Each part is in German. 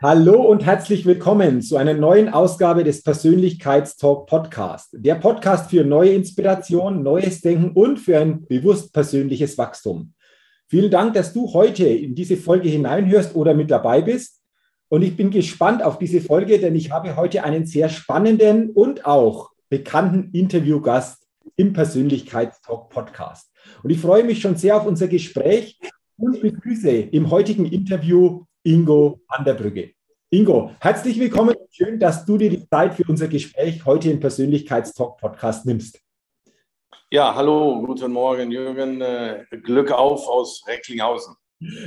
Hallo und herzlich willkommen zu einer neuen Ausgabe des Persönlichkeitstalk Podcast. Der Podcast für neue Inspiration, neues Denken und für ein bewusst persönliches Wachstum. Vielen Dank, dass du heute in diese Folge hineinhörst oder mit dabei bist. Und ich bin gespannt auf diese Folge, denn ich habe heute einen sehr spannenden und auch bekannten Interviewgast im Persönlichkeitstalk Podcast. Und ich freue mich schon sehr auf unser Gespräch und begrüße im heutigen Interview Ingo an der Brücke. Ingo, herzlich willkommen. Schön, dass du dir die Zeit für unser Gespräch heute im Persönlichkeitstalk-Podcast nimmst. Ja, hallo, guten Morgen, Jürgen. Äh, Glück auf aus Recklinghausen.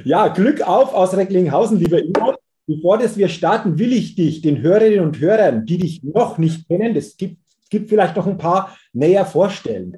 Ja, Glück auf aus Recklinghausen, lieber Ingo. Bevor das wir starten, will ich dich den Hörerinnen und Hörern, die dich noch nicht kennen, es gibt, gibt vielleicht noch ein paar näher vorstellen.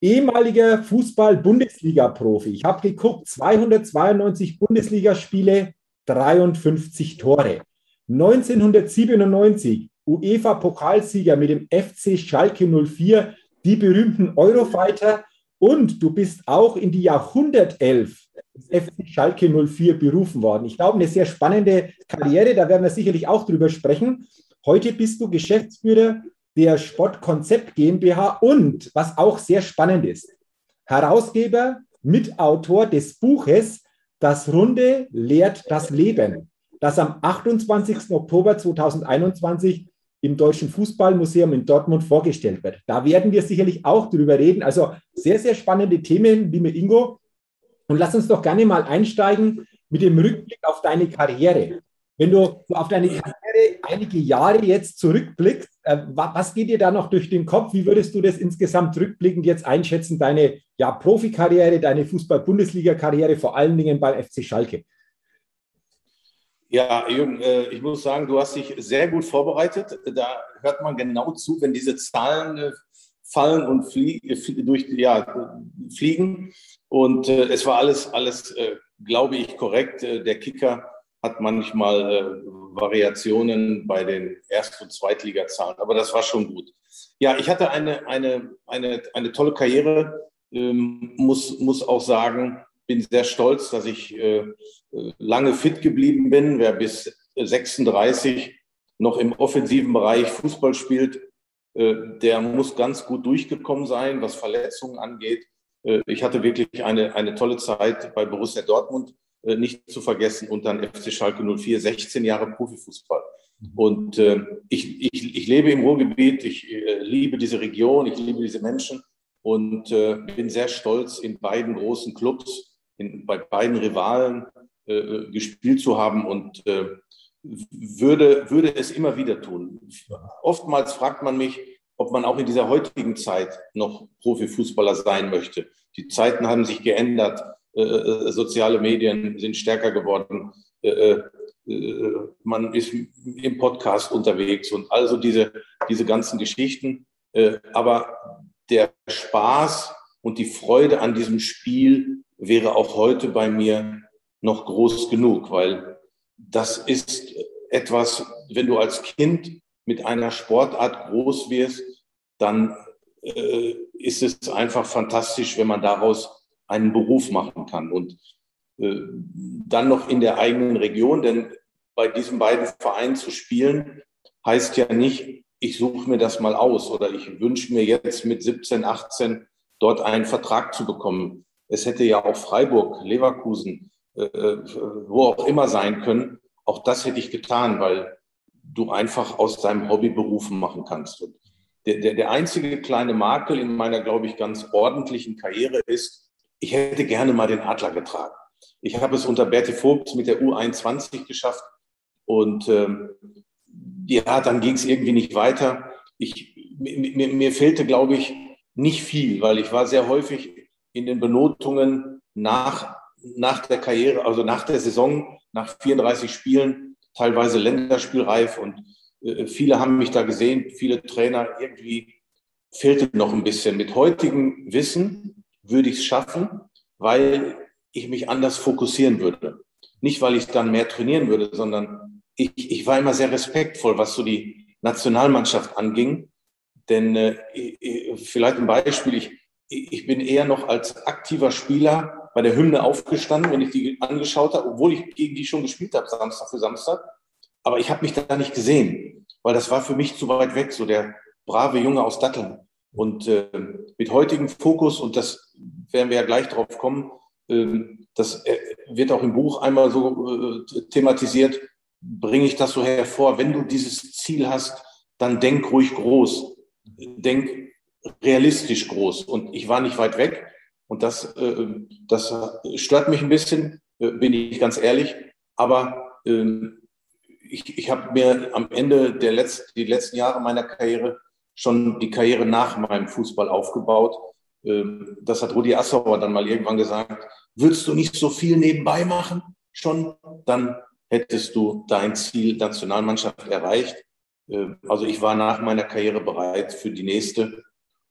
Ehemaliger Fußball-Bundesliga-Profi. Ich habe geguckt, 292 Bundesligaspiele, 53 Tore. 1997 UEFA-Pokalsieger mit dem FC Schalke 04, die berühmten Eurofighter und du bist auch in die Jahrhundertelf des FC Schalke 04 berufen worden. Ich glaube, eine sehr spannende Karriere, da werden wir sicherlich auch drüber sprechen. Heute bist du Geschäftsführer der Sportkonzept GmbH und, was auch sehr spannend ist, Herausgeber, Mitautor des Buches das Runde lehrt das Leben, das am 28. Oktober 2021 im Deutschen Fußballmuseum in Dortmund vorgestellt wird. Da werden wir sicherlich auch drüber reden. Also sehr, sehr spannende Themen, liebe Ingo. Und lass uns doch gerne mal einsteigen mit dem Rückblick auf deine Karriere. Wenn du auf deine Karriere einige Jahre jetzt zurückblickst, äh, was geht dir da noch durch den Kopf? Wie würdest du das insgesamt rückblickend jetzt einschätzen, deine ja, Profikarriere, deine Fußball-Bundesliga-Karriere, vor allen Dingen beim FC Schalke? Ja, Jürgen, äh, ich muss sagen, du hast dich sehr gut vorbereitet. Da hört man genau zu, wenn diese Zahlen äh, fallen und flie durch, ja, fliegen. Und es war alles, alles, glaube ich, korrekt. Der Kicker hat manchmal äh, Variationen bei den Erst- und Zweitligazahlen, aber das war schon gut. Ja, ich hatte eine, eine, eine, eine tolle Karriere, ähm, muss, muss auch sagen, bin sehr stolz, dass ich äh, lange fit geblieben bin. Wer bis 36 noch im offensiven Bereich Fußball spielt, äh, der muss ganz gut durchgekommen sein, was Verletzungen angeht. Äh, ich hatte wirklich eine, eine tolle Zeit bei Borussia Dortmund äh, nicht zu vergessen und dann FC Schalke 04, 16 Jahre Profifußball. Mhm. Und ich, ich, ich lebe im Ruhrgebiet, ich liebe diese Region, ich liebe diese Menschen und bin sehr stolz, in beiden großen Clubs, in, bei beiden Rivalen äh, gespielt zu haben und äh, würde, würde es immer wieder tun. Oftmals fragt man mich, ob man auch in dieser heutigen Zeit noch Profifußballer sein möchte. Die Zeiten haben sich geändert. Äh, äh, soziale Medien sind stärker geworden. Äh, man ist im Podcast unterwegs und also diese, diese ganzen Geschichten. aber der Spaß und die Freude an diesem Spiel wäre auch heute bei mir noch groß genug, weil das ist etwas, wenn du als Kind mit einer Sportart groß wirst, dann äh, ist es einfach fantastisch, wenn man daraus einen Beruf machen kann. Und äh, dann noch in der eigenen Region, denn bei diesen beiden Vereinen zu spielen, heißt ja nicht, ich suche mir das mal aus oder ich wünsche mir jetzt mit 17, 18 dort einen Vertrag zu bekommen. Es hätte ja auch Freiburg, Leverkusen, wo auch immer sein können. Auch das hätte ich getan, weil du einfach aus deinem Hobby Berufen machen kannst. Und der, der, der einzige kleine Makel in meiner, glaube ich, ganz ordentlichen Karriere ist, ich hätte gerne mal den Adler getragen. Ich habe es unter Berti Vogt mit der U21 geschafft und ähm, ja, dann ging es irgendwie nicht weiter. Ich, mir, mir fehlte, glaube ich, nicht viel, weil ich war sehr häufig in den Benotungen nach, nach der Karriere, also nach der Saison, nach 34 Spielen, teilweise länderspielreif und äh, viele haben mich da gesehen, viele Trainer, irgendwie fehlte noch ein bisschen. Mit heutigem Wissen würde ich es schaffen, weil ich mich anders fokussieren würde. Nicht, weil ich dann mehr trainieren würde, sondern ich, ich war immer sehr respektvoll, was so die Nationalmannschaft anging. Denn äh, vielleicht ein Beispiel, ich, ich bin eher noch als aktiver Spieler bei der Hymne aufgestanden, wenn ich die angeschaut habe, obwohl ich gegen die schon gespielt habe, Samstag für Samstag. Aber ich habe mich da nicht gesehen, weil das war für mich zu weit weg, so der brave Junge aus Datteln. Und äh, mit heutigem Fokus, und das werden wir ja gleich drauf kommen, äh, das wird auch im Buch einmal so äh, thematisiert, bringe ich das so hervor. Wenn du dieses Ziel hast, dann denk ruhig groß. Denk realistisch groß. Und ich war nicht weit weg. Und das, äh, das stört mich ein bisschen, äh, bin ich ganz ehrlich. Aber ähm, ich, ich habe mir am Ende der letzten, die letzten Jahre meiner Karriere schon die Karriere nach meinem Fußball aufgebaut. Ähm, das hat Rudi Assauer dann mal irgendwann gesagt. Würdest du nicht so viel nebenbei machen schon, dann hättest du dein Ziel Nationalmannschaft erreicht. Ähm, also ich war nach meiner Karriere bereit für die nächste,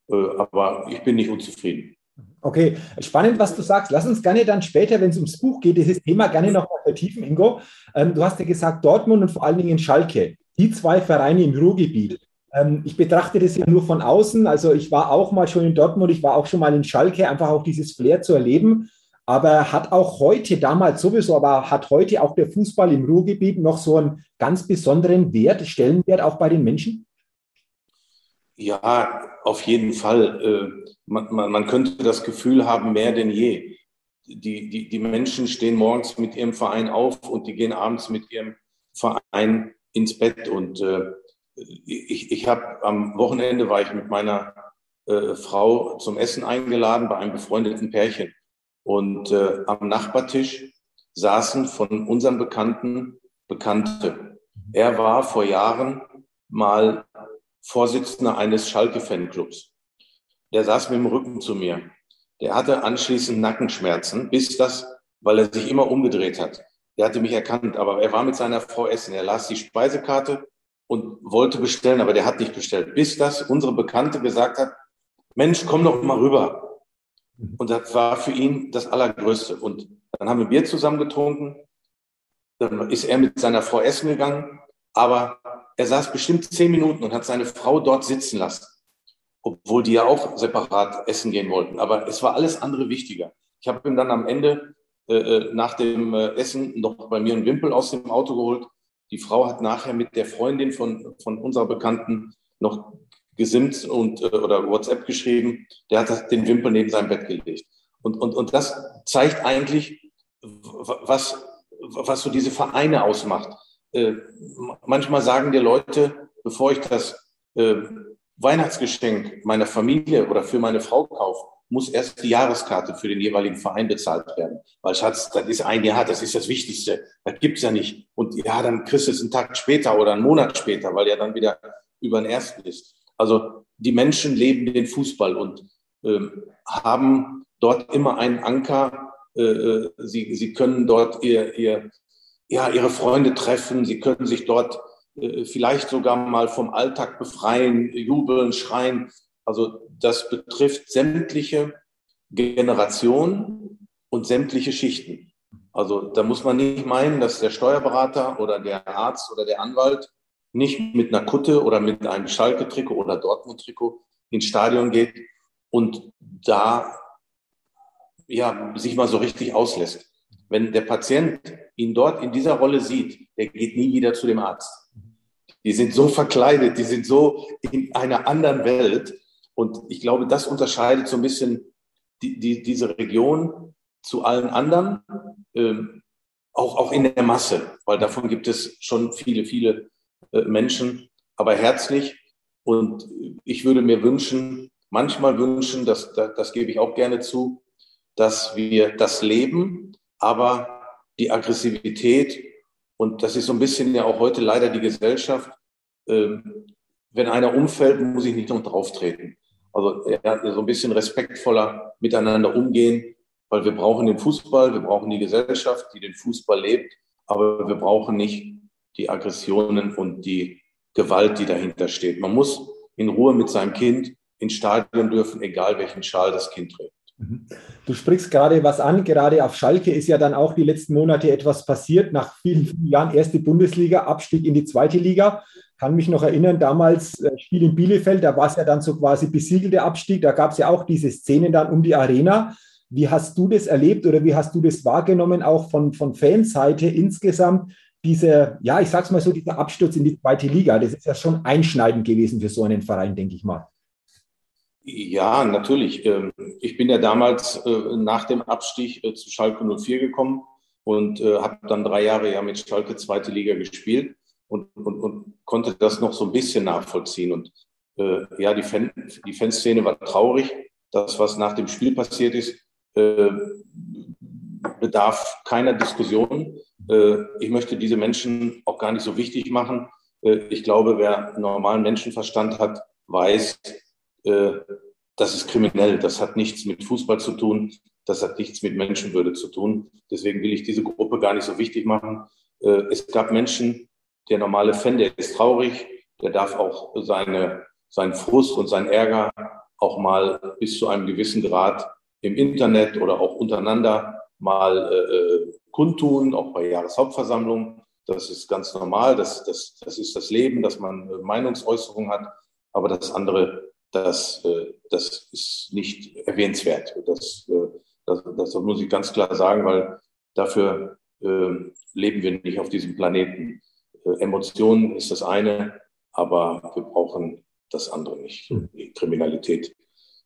äh, aber ich bin nicht unzufrieden. Okay, spannend, was du sagst. Lass uns gerne dann später, wenn es ums Buch geht, dieses Thema gerne noch mal vertiefen, Ingo. Ähm, du hast ja gesagt, Dortmund und vor allen Dingen Schalke, die zwei Vereine im Ruhrgebiet. Ähm, ich betrachte das ja nur von außen. Also ich war auch mal schon in Dortmund, ich war auch schon mal in Schalke, einfach auch dieses Flair zu erleben. Aber hat auch heute, damals sowieso, aber hat heute auch der Fußball im Ruhrgebiet noch so einen ganz besonderen Wert, Stellenwert auch bei den Menschen? Ja, auf jeden Fall. Äh, man, man, man könnte das Gefühl haben, mehr denn je. Die, die, die Menschen stehen morgens mit ihrem Verein auf und die gehen abends mit ihrem Verein ins Bett. Und äh, ich, ich habe am Wochenende war ich mit meiner äh, Frau zum Essen eingeladen bei einem befreundeten Pärchen. Und äh, am Nachbartisch saßen von unseren Bekannten Bekannte. Er war vor Jahren mal Vorsitzender eines Schalke-Fanclubs. Der saß mit dem Rücken zu mir. Der hatte anschließend Nackenschmerzen, bis das, weil er sich immer umgedreht hat. Der hatte mich erkannt, aber er war mit seiner Frau essen. Er las die Speisekarte und wollte bestellen, aber der hat nicht bestellt. Bis das unsere Bekannte gesagt hat, Mensch, komm doch mal rüber. Und das war für ihn das Allergrößte. Und dann haben wir Bier zusammen getrunken. Dann ist er mit seiner Frau essen gegangen. Aber er saß bestimmt zehn Minuten und hat seine Frau dort sitzen lassen, obwohl die ja auch separat essen gehen wollten. Aber es war alles andere wichtiger. Ich habe ihm dann am Ende äh, äh, nach dem äh, Essen noch bei mir einen Wimpel aus dem Auto geholt. Die Frau hat nachher mit der Freundin von, von unserer Bekannten noch gesimmt und, äh, oder WhatsApp geschrieben. Der hat den Wimpel neben sein Bett gelegt. Und, und, und das zeigt eigentlich, was, was so diese Vereine ausmacht äh, manchmal sagen dir Leute, bevor ich das äh, Weihnachtsgeschenk meiner Familie oder für meine Frau kaufe, muss erst die Jahreskarte für den jeweiligen Verein bezahlt werden. Weil Schatz, das ist ein Jahr, das ist das Wichtigste. Das gibt's ja nicht. Und ja, dann kriegst du es einen Tag später oder einen Monat später, weil er dann wieder über den ersten ist. Also die Menschen leben den Fußball und ähm, haben dort immer einen Anker. Äh, äh sie, sie können dort ihr, ihr, ja, ihre Freunde treffen. Sie können sich dort äh, vielleicht sogar mal vom Alltag befreien, jubeln, schreien. Also das betrifft sämtliche Generationen und sämtliche Schichten. Also da muss man nicht meinen, dass der Steuerberater oder der Arzt oder der Anwalt nicht mit einer Kutte oder mit einem Schalke-Trikot oder Dortmund-Trikot ins Stadion geht und da ja, sich mal so richtig auslässt. Wenn der Patient ihn dort in dieser Rolle sieht, der geht nie wieder zu dem Arzt. Die sind so verkleidet, die sind so in einer anderen Welt. Und ich glaube, das unterscheidet so ein bisschen die, die, diese Region zu allen anderen, ähm, auch, auch in der Masse, weil davon gibt es schon viele, viele äh, Menschen, aber herzlich. Und ich würde mir wünschen, manchmal wünschen, das, das, das gebe ich auch gerne zu, dass wir das leben, aber die Aggressivität, und das ist so ein bisschen ja auch heute leider die Gesellschaft, äh, wenn einer umfällt, muss ich nicht noch drauf treten. Also ja, so ein bisschen respektvoller miteinander umgehen, weil wir brauchen den Fußball, wir brauchen die Gesellschaft, die den Fußball lebt, aber wir brauchen nicht die Aggressionen und die Gewalt, die dahinter steht. Man muss in Ruhe mit seinem Kind ins Stadion dürfen, egal welchen Schal das Kind trägt. Mhm. Du sprichst gerade was an, gerade auf Schalke ist ja dann auch die letzten Monate etwas passiert. Nach vielen, vielen Jahren erste Bundesliga, Abstieg in die zweite Liga. Kann mich noch erinnern, damals äh, Spiel in Bielefeld, da war es ja dann so quasi besiegelter Abstieg. Da gab es ja auch diese Szenen dann um die Arena. Wie hast du das erlebt oder wie hast du das wahrgenommen, auch von, von Fanseite insgesamt? Diese, ja, ich sag's mal so, dieser Absturz in die zweite Liga, das ist ja schon einschneidend gewesen für so einen Verein, denke ich mal. Ja, natürlich. Ähm, ich bin ja damals äh, nach dem Abstieg äh, zu Schalke 04 gekommen und äh, habe dann drei Jahre ja mit Schalke zweite Liga gespielt und, und, und konnte das noch so ein bisschen nachvollziehen. Und ja, die, Fan, die Fanszene war traurig. Das, was nach dem Spiel passiert ist, bedarf keiner Diskussion. Ich möchte diese Menschen auch gar nicht so wichtig machen. Ich glaube, wer normalen Menschenverstand hat, weiß, das ist kriminell. Das hat nichts mit Fußball zu tun. Das hat nichts mit Menschenwürde zu tun. Deswegen will ich diese Gruppe gar nicht so wichtig machen. Äh, es gab Menschen, der normale Fan, der ist traurig, der darf auch seine, seinen Frust und seinen Ärger auch mal bis zu einem gewissen Grad im Internet oder auch untereinander mal äh, äh kundtun, auch bei Jahreshauptversammlungen. Das ist ganz normal, das, das, das ist das Leben, dass man Meinungsäußerung hat. Aber das andere das, äh, das ist nicht erwähnenswert. Das, äh, das, das muss ich ganz klar sagen, weil dafür äh, leben wir nicht auf diesem Planeten. Emotionen ist das eine, aber wir brauchen das andere nicht, hm. die Kriminalität.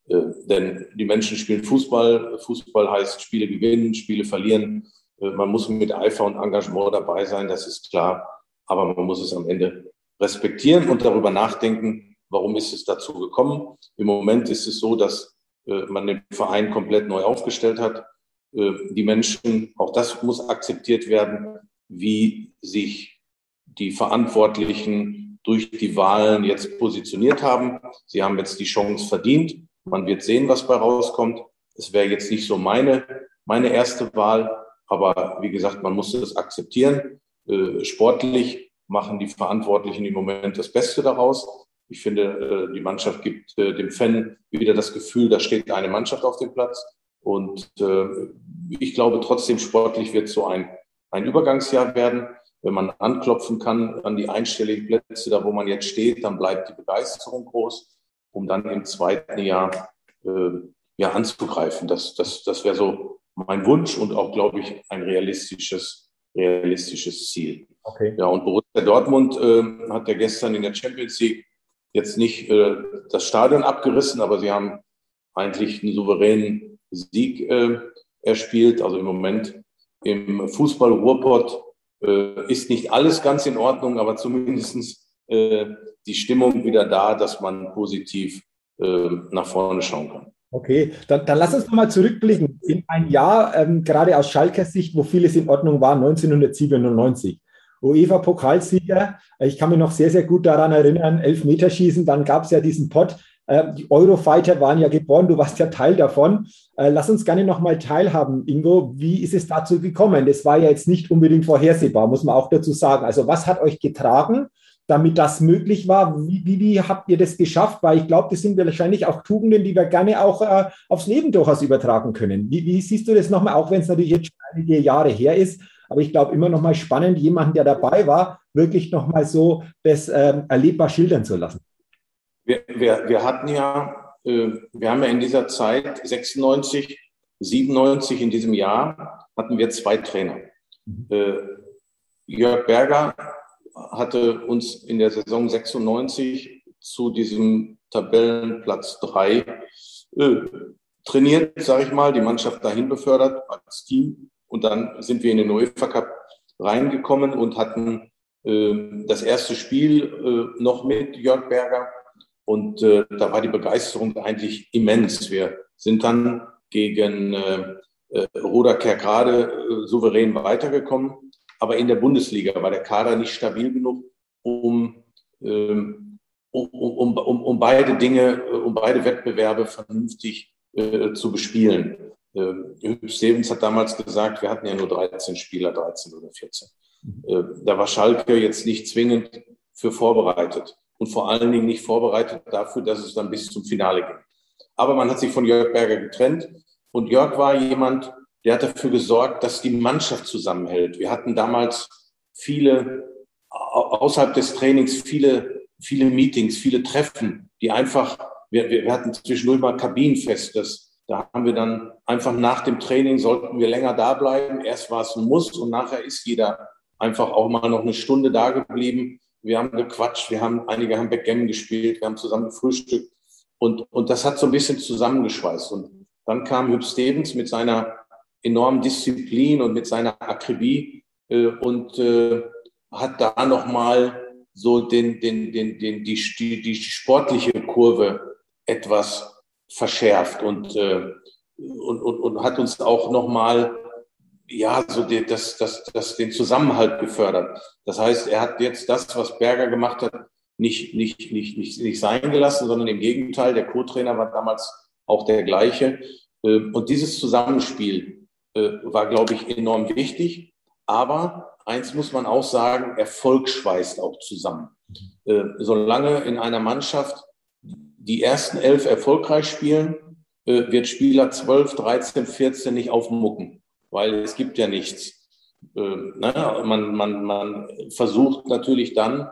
Denn die Menschen spielen Fußball. Fußball heißt Spiele gewinnen, Spiele verlieren. Man muss mit Eifer und Engagement dabei sein, das ist klar. Aber man muss es am Ende respektieren und darüber nachdenken, Warum ist es dazu gekommen? Im Moment ist es so, dass äh, man den Verein komplett neu aufgestellt hat. Äh, die Menschen, auch das muss akzeptiert werden, wie sich die Verantwortlichen durch die Wahlen jetzt positioniert haben. Sie haben jetzt die Chance verdient. Man wird sehen, was bei rauskommt. Es wäre jetzt nicht so meine, meine erste Wahl, aber wie gesagt, man muss es akzeptieren. Äh, sportlich machen die Verantwortlichen im Moment das Beste daraus. Ich finde, äh, die Mannschaft gibt äh, dem Fan wieder das Gefühl, da steht eine Mannschaft auf dem Platz. Und äh, ich glaube trotzdem, sportlich wird so ein, ein Übergangsjahr werden. Wenn man anklopfen kann an die einstelligen Plätze, da wo man jetzt steht, dann bleibt die Begeisterung groß, um dann im zweiten Jahr äh, ja, anzugreifen. Das, das, das wäre so mein Wunsch und auch, glaube ich, ein realistisches, realistisches Ziel. Okay. Ja, und Borussia Dortmund äh, hat ja gestern in der Champions League jetzt nicht äh, das Stadion abgerissen, aber sie haben eigentlich einen souveränen Sieg äh, erspielt. Also im Moment im Fußball Ruhrpott äh, ist nicht alles ganz in Ordnung, aber zumindest äh, die Stimmung wieder da, dass man positiv äh, nach vorne schauen kann. Okay, dann, dann lass uns nochmal zurückblicken in ein Jahr, ähm, gerade aus Schalkers Sicht, wo vieles in Ordnung war, 1997. UEFA-Pokalsieger. Ich kann mich noch sehr, sehr gut daran erinnern, Elfmeterschießen, dann gab es ja diesen Pott. Äh, die Eurofighter waren ja geboren, du warst ja Teil davon. Äh, lass uns gerne nochmal teilhaben, Ingo. Wie ist es dazu gekommen? Das war ja jetzt nicht unbedingt vorhersehbar, muss man auch dazu sagen. Also was hat euch getragen, damit das möglich war? Wie, wie, wie habt ihr das geschafft? Weil ich glaube, das sind wahrscheinlich auch Tugenden, die wir gerne auch äh, aufs Leben durchaus übertragen können. Wie, wie siehst du das nochmal, auch wenn es natürlich jetzt schon einige Jahre her ist? Aber ich glaube, immer noch mal spannend, jemanden, der dabei war, wirklich noch mal so das ähm, erlebbar schildern zu lassen. Wir, wir, wir hatten ja, äh, wir haben ja in dieser Zeit 96, 97 in diesem Jahr hatten wir zwei Trainer. Mhm. Äh, Jörg Berger hatte uns in der Saison 96 zu diesem Tabellenplatz 3 äh, trainiert, sage ich mal, die Mannschaft dahin befördert als Team. Und dann sind wir in den UEFA Cup reingekommen und hatten äh, das erste Spiel äh, noch mit Jörg Berger und äh, da war die Begeisterung eigentlich immens. Wir sind dann gegen äh, äh, Roda Kerkrade äh, souverän weitergekommen, aber in der Bundesliga war der Kader nicht stabil genug, um, ähm, um, um, um, um beide Dinge, äh, um beide Wettbewerbe vernünftig zu bespielen. Äh, Stevens hat damals gesagt, wir hatten ja nur 13 Spieler, 13 oder 14. Äh, da war Schalke jetzt nicht zwingend für vorbereitet und vor allen Dingen nicht vorbereitet dafür, dass es dann bis zum Finale ging. Aber man hat sich von Jörg Berger getrennt und Jörg war jemand, der hat dafür gesorgt, dass die Mannschaft zusammenhält. Wir hatten damals viele, außerhalb des Trainings, viele, viele Meetings, viele Treffen, die einfach, wir, wir hatten zwischendurch mal Kabinenfest, das da haben wir dann einfach nach dem Training sollten wir länger da bleiben. Erst war es ein Muss und nachher ist jeder einfach auch mal noch eine Stunde da geblieben. Wir haben gequatscht, wir haben, einige haben Backgammon gespielt, wir haben zusammen gefrühstückt und, und das hat so ein bisschen zusammengeschweißt. Und dann kam Hüb Stevens mit seiner enormen Disziplin und mit seiner Akribie äh, und äh, hat da nochmal so den, den, den, den, die, die, die sportliche Kurve etwas verschärft und, äh, und, und, und hat uns auch nochmal ja, so die, das, das, das, den Zusammenhalt gefördert. Das heißt, er hat jetzt das, was Berger gemacht hat, nicht, nicht, nicht, nicht, nicht sein gelassen, sondern im Gegenteil, der Co-Trainer war damals auch der gleiche. Äh, und dieses Zusammenspiel äh, war, glaube ich, enorm wichtig. Aber eins muss man auch sagen, Erfolg schweißt auch zusammen. Äh, solange in einer Mannschaft die ersten elf erfolgreich spielen, äh, wird Spieler 12, 13, 14 nicht aufmucken, weil es gibt ja nichts. Äh, ne? man, man, man versucht natürlich dann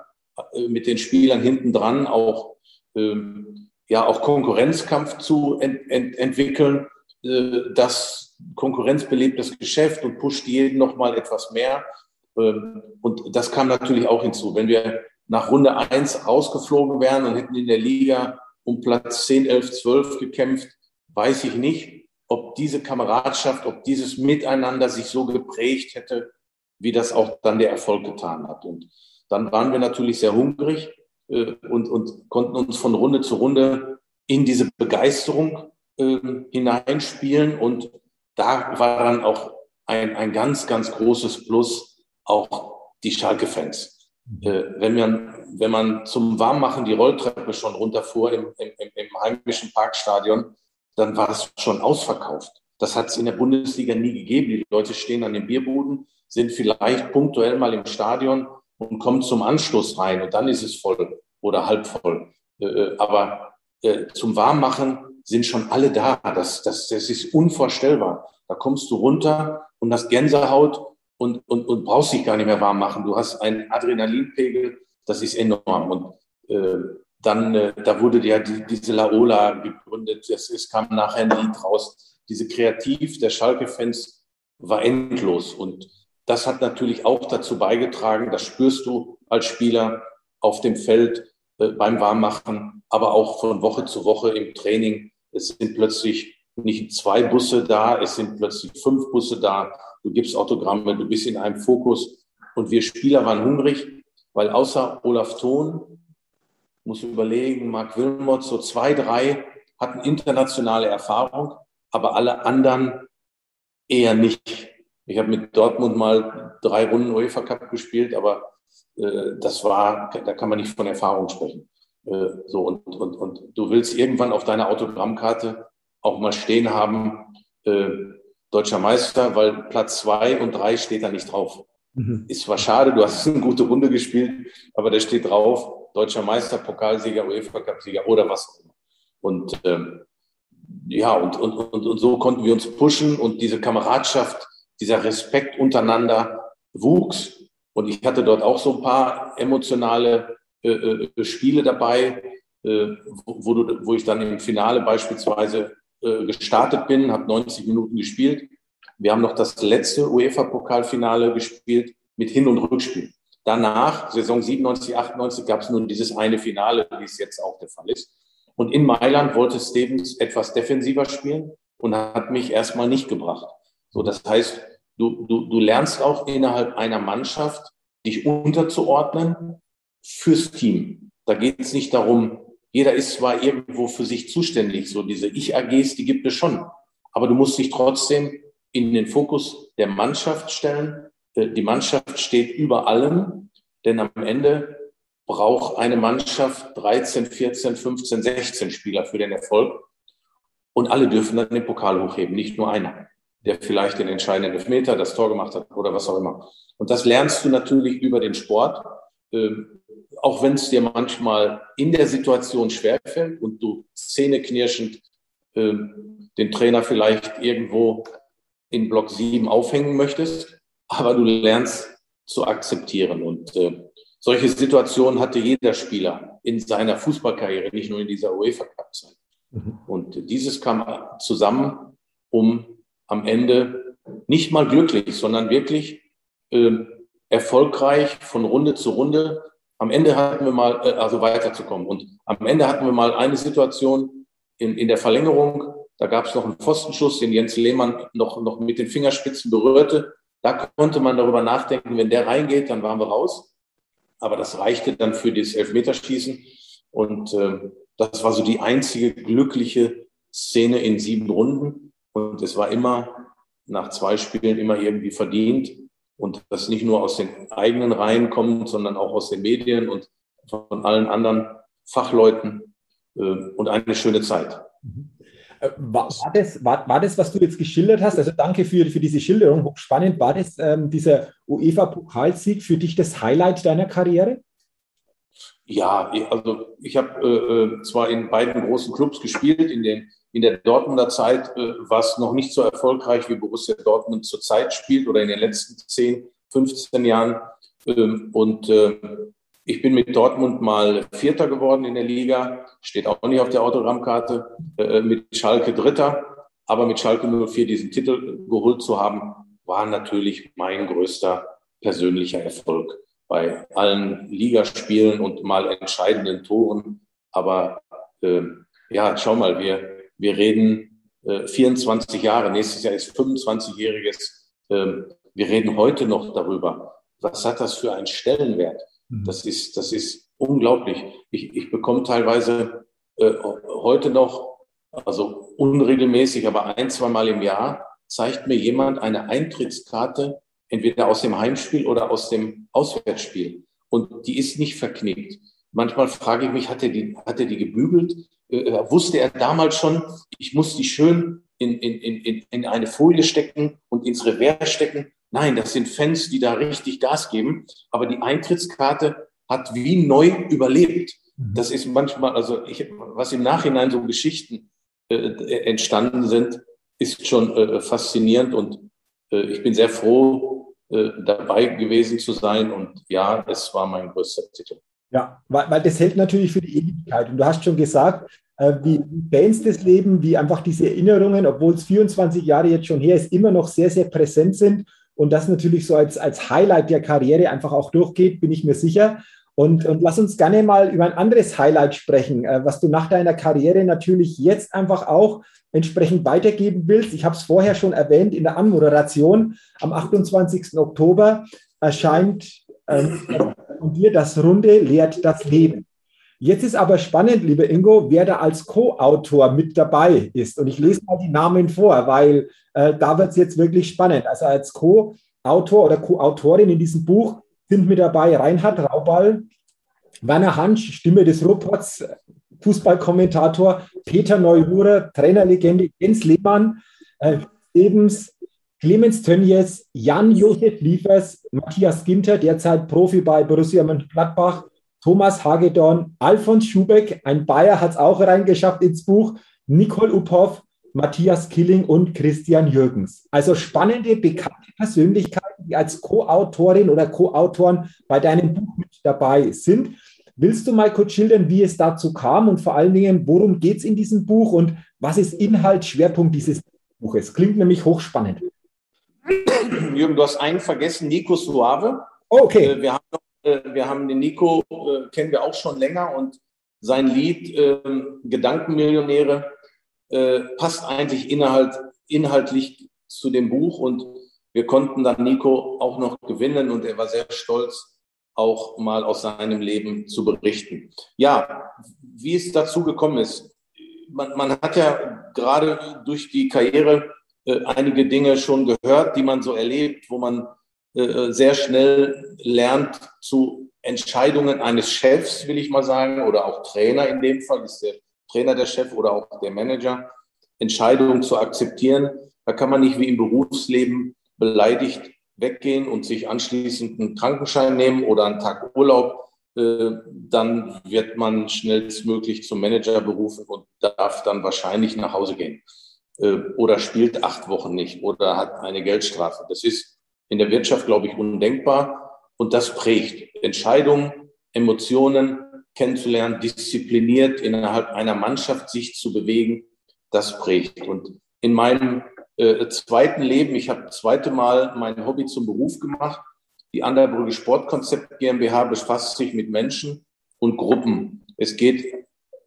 äh, mit den Spielern hinten dran auch, ähm, ja, auch Konkurrenzkampf zu ent, ent, entwickeln. Äh, das konkurrenzbelebtes Geschäft und pusht jeden noch mal etwas mehr. Ähm, und das kam natürlich auch hinzu. Wenn wir nach Runde eins rausgeflogen wären und hätten in der Liga um Platz 10, 11, 12 gekämpft, weiß ich nicht, ob diese Kameradschaft, ob dieses Miteinander sich so geprägt hätte, wie das auch dann der Erfolg getan hat. Und dann waren wir natürlich sehr hungrig äh, und, und konnten uns von Runde zu Runde in diese Begeisterung äh, hineinspielen. Und da war dann auch ein, ein ganz, ganz großes Plus auch die Schalke-Fans. Äh, wenn man wenn man zum Warmmachen die Rolltreppe schon runterfuhr im, im, im heimischen Parkstadion, dann war es schon ausverkauft. Das hat es in der Bundesliga nie gegeben. Die Leute stehen an den Bierbuden, sind vielleicht punktuell mal im Stadion und kommen zum Anstoß rein und dann ist es voll oder halb voll. Äh, äh, aber zum Warmmachen sind schon alle da. Das, das, das ist unvorstellbar. Da kommst du runter und hast Gänsehaut und, und, und brauchst dich gar nicht mehr warm machen. Du hast einen Adrenalinpegel, das ist enorm. Und äh, dann, äh, da wurde ja die, diese Laola gegründet. Es, es kam nachher ein Lied raus. Diese Kreativ der Schalke-Fans war endlos. Und das hat natürlich auch dazu beigetragen, das spürst du als Spieler auf dem Feld äh, beim Warmmachen, aber auch von Woche zu Woche im Training. Es sind plötzlich nicht zwei Busse da, es sind plötzlich fünf Busse da. Du gibst Autogramme, du bist in einem Fokus. Und wir Spieler waren hungrig weil außer Olaf Thon, muss überlegen, Mark Wilmot, so zwei, drei hatten internationale Erfahrung, aber alle anderen eher nicht. Ich habe mit Dortmund mal drei Runden UEFA Cup gespielt, aber äh, das war, da kann man nicht von Erfahrung sprechen. Äh, so und, und, und du willst irgendwann auf deiner Autogrammkarte auch mal stehen haben, äh, deutscher Meister, weil Platz zwei und drei steht da nicht drauf. Mhm. Ist zwar schade, du hast eine gute Runde gespielt, aber da steht drauf, deutscher Meister, Pokalsieger, UEFA-Cup-Sieger oder was auch immer. Und ähm, ja, und, und, und, und so konnten wir uns pushen und diese Kameradschaft, dieser Respekt untereinander wuchs. Und ich hatte dort auch so ein paar emotionale äh, äh, Spiele dabei, äh, wo, wo, du, wo ich dann im Finale beispielsweise äh, gestartet bin, habe 90 Minuten gespielt wir haben noch das letzte UEFA-Pokalfinale gespielt mit Hin- und Rückspiel. Danach, Saison 97, 98, gab es nun dieses eine Finale, wie es jetzt auch der Fall ist. Und in Mailand wollte Stevens etwas defensiver spielen und hat mich erstmal nicht gebracht. So, das heißt, du, du, du lernst auch innerhalb einer Mannschaft dich unterzuordnen fürs Team. Da geht es nicht darum, jeder ist zwar irgendwo für sich zuständig, so diese Ich-AGs, die gibt es schon. Aber du musst dich trotzdem in den Fokus der Mannschaft stellen. Die Mannschaft steht über allem, denn am Ende braucht eine Mannschaft 13, 14, 15, 16 Spieler für den Erfolg. Und alle dürfen dann den Pokal hochheben, nicht nur einer, der vielleicht den entscheidenden Elfmeter, das Tor gemacht hat oder was auch immer. Und das lernst du natürlich über den Sport, ähm, auch wenn es dir manchmal in der Situation schwerfällt und du zähneknirschend ähm, den Trainer vielleicht irgendwo in Block 7 aufhängen möchtest, aber du lernst zu akzeptieren. Und äh, solche Situationen hatte jeder Spieler in seiner Fußballkarriere, nicht nur in dieser UEFA-Cup-Zeit. Mhm. Und dieses kam zusammen, um am Ende nicht mal glücklich, sondern wirklich äh, erfolgreich von Runde zu Runde. Am Ende hatten wir mal, äh, also weiterzukommen. Und am Ende hatten wir mal eine Situation in, in der Verlängerung. Da gab es noch einen Pfostenschuss, den Jens Lehmann noch, noch mit den Fingerspitzen berührte. Da konnte man darüber nachdenken, wenn der reingeht, dann waren wir raus. Aber das reichte dann für das Elfmeterschießen. Und äh, das war so die einzige glückliche Szene in sieben Runden. Und es war immer nach zwei Spielen immer irgendwie verdient. Und das nicht nur aus den eigenen Reihen kommt, sondern auch aus den Medien und von allen anderen Fachleuten. Äh, und eine schöne Zeit. Äh, war, war, das, war, war das, was du jetzt geschildert hast? Also danke für, für diese Schilderung, hochspannend. War das ähm, dieser UEFA-Pokalsieg für dich das Highlight deiner Karriere? Ja, also ich habe äh, äh, zwar in beiden großen Clubs gespielt, in, den, in der Dortmunder Zeit äh, war es noch nicht so erfolgreich, wie Borussia Dortmund zurzeit spielt oder in den letzten 10, 15 Jahren. Ähm, und äh, ich bin mit Dortmund mal Vierter geworden in der Liga, steht auch nicht auf der Autogrammkarte, äh, mit Schalke Dritter. Aber mit Schalke 04 diesen Titel geholt zu haben, war natürlich mein größter persönlicher Erfolg bei allen Ligaspielen und mal entscheidenden Toren. Aber äh, ja, schau mal, wir, wir reden äh, 24 Jahre, nächstes Jahr ist 25-jähriges. Äh, wir reden heute noch darüber. Was hat das für einen Stellenwert? Mhm. Das ist, das ist unglaublich. Ich, ich bekomme teilweise äh, heute noch, also unregelmäßig, aber ein, zwei Mal im Jahr, zeigt mir jemand eine Eintrittskarte entweder aus dem Heimspiel oder aus dem Auswärtsspiel. Und die ist nicht verknickt. Manchmal frage ich mich, hat er die, hat er die gebügelt? Äh, wusste er damals schon, ich muss die schön in, in, in, in eine Folie stecken und ins Revers stecken? Nein, das sind Fans, die da richtig Gas geben. Aber die Eintrittskarte hat wie neu überlebt. Mhm. Das ist manchmal, also ich, was im Nachhinein so Geschichten äh, entstanden sind, ist schon äh, faszinierend und äh, ich bin sehr froh, äh, dabei gewesen zu sein. Und ja, es war mein größter Titel. Ja, weil, weil das hält natürlich für die Ewigkeit. Und du hast schon gesagt, äh, wie Bands das Leben, wie einfach diese Erinnerungen, obwohl es 24 Jahre jetzt schon her ist, immer noch sehr, sehr präsent sind. Und das natürlich so als, als Highlight der Karriere einfach auch durchgeht, bin ich mir sicher. Und, und lass uns gerne mal über ein anderes Highlight sprechen, äh, was du nach deiner Karriere natürlich jetzt einfach auch entsprechend weitergeben willst. Ich habe es vorher schon erwähnt in der Anmoderation. Am 28. Oktober erscheint ähm, von dir das Runde lehrt das Leben. Jetzt ist aber spannend, lieber Ingo, wer da als Co-Autor mit dabei ist. Und ich lese mal die Namen vor, weil äh, da wird es jetzt wirklich spannend. Also als Co-Autor oder Co-Autorin in diesem Buch sind mit dabei Reinhard Rauball, Werner Hansch, Stimme des Ruhrpots, Fußballkommentator, Peter Neuhurer, Trainerlegende Jens Lehmann, äh, Ebens, Clemens Tönjes, Jan-Josef Liefers, Matthias Ginter, derzeit Profi bei Borussia Mönchengladbach, Thomas Hagedorn, Alfons Schubeck, ein Bayer hat es auch reingeschafft ins Buch, Nicole Uphoff, Matthias Killing und Christian Jürgens. Also spannende, bekannte Persönlichkeiten, die als Co-Autorin oder Co-Autoren bei deinem Buch mit dabei sind. Willst du mal kurz schildern, wie es dazu kam und vor allen Dingen, worum geht es in diesem Buch und was ist Inhalt, Schwerpunkt dieses Buches? Klingt nämlich hochspannend. Jürgen, du hast einen vergessen, Nico Suave. Oh, okay. Äh, wir haben, äh, wir haben den Nico, äh, kennen wir auch schon länger und sein Lied ähm, Gedankenmillionäre passt eigentlich inhalt, inhaltlich zu dem Buch und wir konnten dann Nico auch noch gewinnen und er war sehr stolz, auch mal aus seinem Leben zu berichten. Ja, wie es dazu gekommen ist. Man, man hat ja gerade durch die Karriere äh, einige Dinge schon gehört, die man so erlebt, wo man äh, sehr schnell lernt zu Entscheidungen eines Chefs, will ich mal sagen, oder auch Trainer in dem Fall, ist der Trainer der Chef oder auch der Manager, Entscheidungen zu akzeptieren. Da kann man nicht wie im Berufsleben beleidigt weggehen und sich anschließend einen Krankenschein nehmen oder einen Tag Urlaub. Äh, dann wird man schnellstmöglich zum Manager berufen und darf dann wahrscheinlich nach Hause gehen. Äh, oder spielt acht Wochen nicht oder hat eine Geldstrafe. Das ist in der Wirtschaft, glaube ich, undenkbar. Und das prägt Entscheidungen, Emotionen kennenzulernen, diszipliniert innerhalb einer Mannschaft sich zu bewegen. Das prägt. Und in meinem äh, zweiten Leben, ich habe zweite Mal mein Hobby zum Beruf gemacht. Die Anderbrügge Sportkonzept GmbH befasst sich mit Menschen und Gruppen. Es geht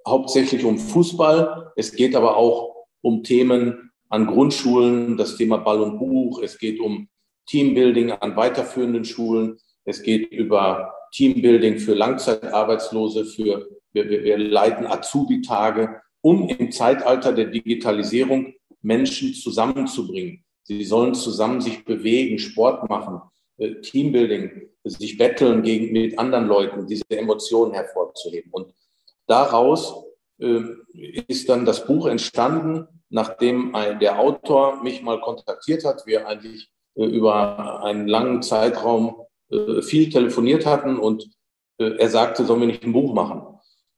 hauptsächlich um Fußball. Es geht aber auch um Themen an Grundschulen, das Thema Ball und Buch. Es geht um Teambuilding an weiterführenden Schulen. Es geht über Teambuilding für Langzeitarbeitslose, für, wir, wir leiten Azubi-Tage, um im Zeitalter der Digitalisierung Menschen zusammenzubringen. Sie sollen zusammen sich bewegen, Sport machen, äh, Teambuilding, sich betteln gegen, mit anderen Leuten, diese Emotionen hervorzuheben. Und daraus ist dann das Buch entstanden, nachdem ein, der Autor mich mal kontaktiert hat, wir eigentlich äh, über einen langen Zeitraum äh, viel telefoniert hatten und äh, er sagte, sollen wir nicht ein Buch machen?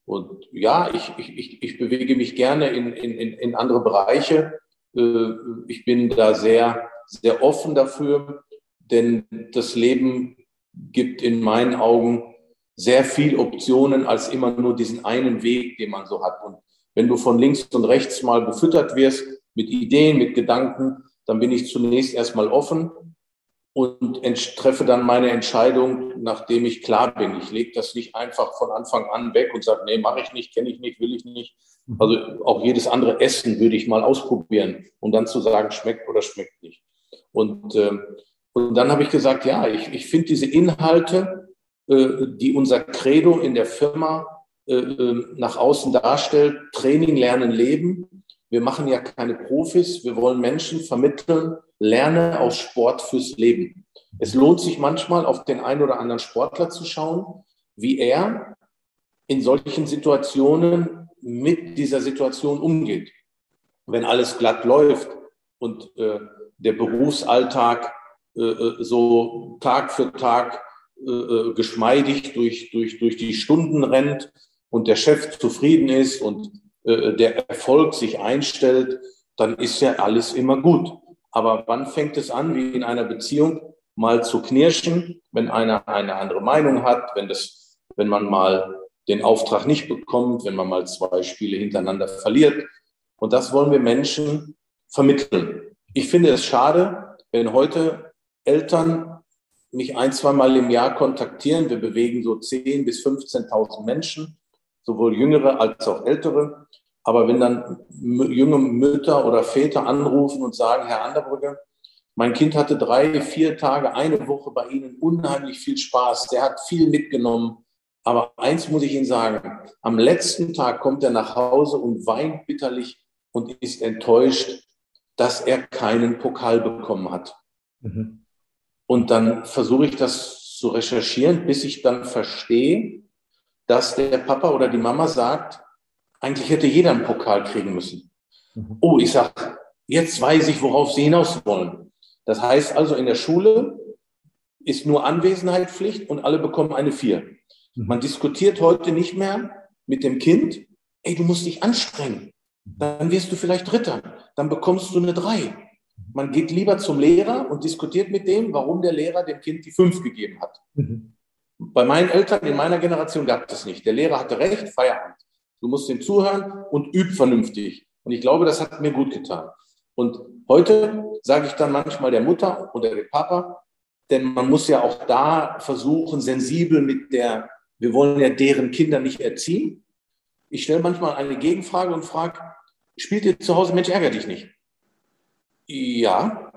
Und ja, ich, ich, ich bewege mich gerne in, in, in andere Bereiche. Ich bin da sehr, sehr offen dafür, denn das Leben gibt in meinen Augen sehr viel Optionen als immer nur diesen einen Weg, den man so hat. Und wenn du von links und rechts mal befüttert wirst mit Ideen, mit Gedanken, dann bin ich zunächst erstmal offen und treffe dann meine Entscheidung, nachdem ich klar bin. Ich lege das nicht einfach von Anfang an weg und sage, nee, mache ich nicht, kenne ich nicht, will ich nicht. Mhm. Also auch jedes andere Essen würde ich mal ausprobieren, um dann zu sagen, schmeckt oder schmeckt nicht. Und, äh, und dann habe ich gesagt, ja, ich, ich finde diese Inhalte, die unser Credo in der Firma äh, äh nach außen darstellt, Training, Lernen, Leben, wir machen ja keine Profis, wir wollen Menschen vermitteln, lerne aus Sport fürs Leben. Es lohnt sich manchmal, auf den einen oder anderen Sportler zu schauen, wie er in solchen Situationen mit dieser Situation umgeht. Wenn alles glatt läuft und äh, der Berufsalltag äh, äh so Tag für Tag äh, äh, geschmeidig durch, durch, durch die Stunden rennt und der Chef zufrieden ist und äh, der Erfolg sich einstellt, dann ist ja alles immer gut. Aber wann fängt es an, wie in einer Beziehung, mal zu knirschen, wenn einer eine andere Meinung hat, wenn das, wenn man mal den Auftrag nicht bekommt, wenn man mal zwei Spiele hintereinander verliert. Und das wollen wir Menschen vermitteln. Ich finde es schade, wenn heute Eltern mich ein, zwei Mal im Jahr kontaktieren. Wir bewegen so 10.000 bis 15.000 Menschen, sowohl jüngere als auch ältere. Aber wenn dann junge Mütter oder Väter anrufen und sagen, Herr Anderbrücke, mein Kind hatte drei, vier Tage, eine Woche bei Ihnen unheimlich viel Spaß. Der hat viel mitgenommen. Aber eins muss ich Ihnen sagen, am letzten Tag kommt er nach Hause und weint bitterlich und ist enttäuscht, dass er keinen Pokal bekommen hat. Mhm. Und dann versuche ich das zu recherchieren, bis ich dann verstehe, dass der Papa oder die Mama sagt, eigentlich hätte jeder einen Pokal kriegen müssen. Mhm. Oh, ich sag, jetzt weiß ich, worauf Sie hinaus wollen. Das heißt also, in der Schule ist nur Anwesenheit Pflicht und alle bekommen eine Vier. Mhm. Man diskutiert heute nicht mehr mit dem Kind, ey, du musst dich anstrengen. Dann wirst du vielleicht Dritter. Dann bekommst du eine Drei. Man geht lieber zum Lehrer und diskutiert mit dem, warum der Lehrer dem Kind die Fünf gegeben hat. Mhm. Bei meinen Eltern in meiner Generation gab es nicht. Der Lehrer hatte recht, Feierabend. Du musst ihm zuhören und üb vernünftig. Und ich glaube, das hat mir gut getan. Und heute sage ich dann manchmal der Mutter oder dem Papa, denn man muss ja auch da versuchen, sensibel mit der, wir wollen ja deren Kinder nicht erziehen. Ich stelle manchmal eine Gegenfrage und frage, spielt ihr zu Hause Mensch, ärger dich nicht? Ja,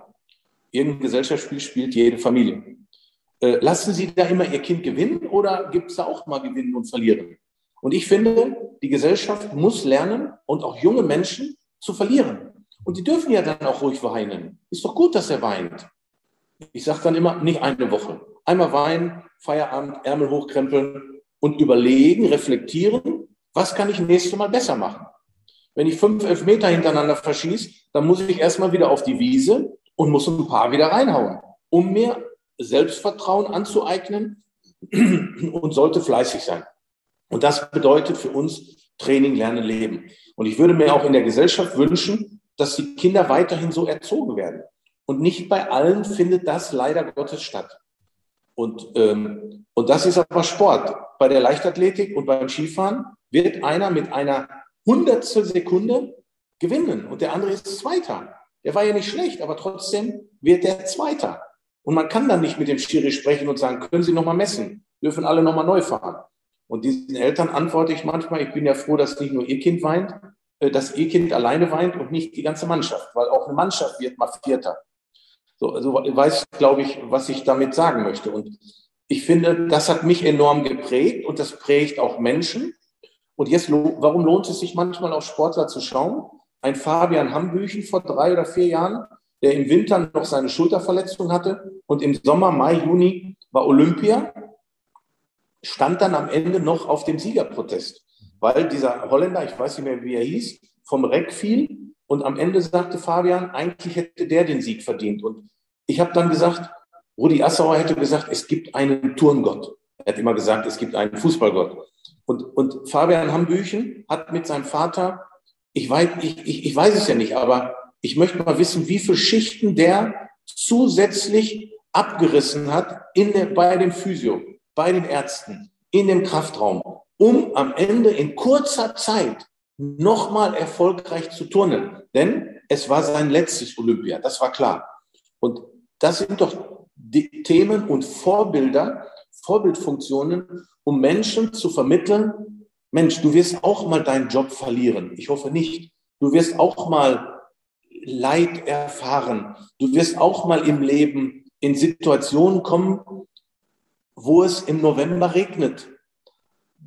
irgendein Gesellschaftsspiel spielt jede Familie. Äh, lassen Sie da immer Ihr Kind gewinnen oder gibt es da auch mal Gewinnen und Verlieren? Und ich finde, die Gesellschaft muss lernen und auch junge Menschen zu verlieren. Und die dürfen ja dann auch ruhig weinen. Ist doch gut, dass er weint. Ich sage dann immer, nicht eine Woche. Einmal weinen, Feierabend, Ärmel hochkrempeln und überlegen, reflektieren, was kann ich nächstes Mal besser machen. Wenn ich fünf, elf Meter hintereinander verschieße, dann muss ich erstmal wieder auf die Wiese und muss ein paar wieder reinhauen, um mir Selbstvertrauen anzueignen und sollte fleißig sein. Und das bedeutet für uns Training, Lernen, Leben. Und ich würde mir auch in der Gesellschaft wünschen, dass die Kinder weiterhin so erzogen werden. Und nicht bei allen findet das leider Gottes statt. Und, ähm, und das ist aber Sport. Bei der Leichtathletik und beim Skifahren wird einer mit einer Hundertstel Sekunde gewinnen und der andere ist Zweiter. Der war ja nicht schlecht, aber trotzdem wird der Zweiter. Und man kann dann nicht mit dem Schiri sprechen und sagen, können Sie nochmal messen? Dürfen alle nochmal neu fahren? Und diesen Eltern antworte ich manchmal, ich bin ja froh, dass nicht nur ihr Kind weint, äh, dass ihr Kind alleine weint und nicht die ganze Mannschaft, weil auch eine Mannschaft wird mal Vierter. So, also weiß, glaube ich, was ich damit sagen möchte. Und ich finde, das hat mich enorm geprägt und das prägt auch Menschen. Und jetzt, warum lohnt es sich manchmal auf Sportler zu schauen? Ein Fabian Hambüchen vor drei oder vier Jahren, der im Winter noch seine Schulterverletzung hatte und im Sommer, Mai, Juni war Olympia, stand dann am Ende noch auf dem Siegerprotest, weil dieser Holländer, ich weiß nicht mehr, wie er hieß, vom Reck fiel und am Ende sagte Fabian, eigentlich hätte der den Sieg verdient. Und ich habe dann gesagt, Rudi Assauer hätte gesagt, es gibt einen Turngott. Er hat immer gesagt, es gibt einen Fußballgott. Und, und Fabian Hambüchen hat mit seinem Vater, ich weiß, ich, ich, ich weiß es ja nicht, aber ich möchte mal wissen, wie viele Schichten der zusätzlich abgerissen hat in der, bei dem Physio, bei den Ärzten, in dem Kraftraum, um am Ende in kurzer Zeit nochmal erfolgreich zu turnen. Denn es war sein letztes Olympia, das war klar. Und das sind doch die Themen und Vorbilder, Vorbildfunktionen, um Menschen zu vermitteln, Mensch, du wirst auch mal deinen Job verlieren. Ich hoffe nicht. Du wirst auch mal Leid erfahren. Du wirst auch mal im Leben in Situationen kommen, wo es im November regnet.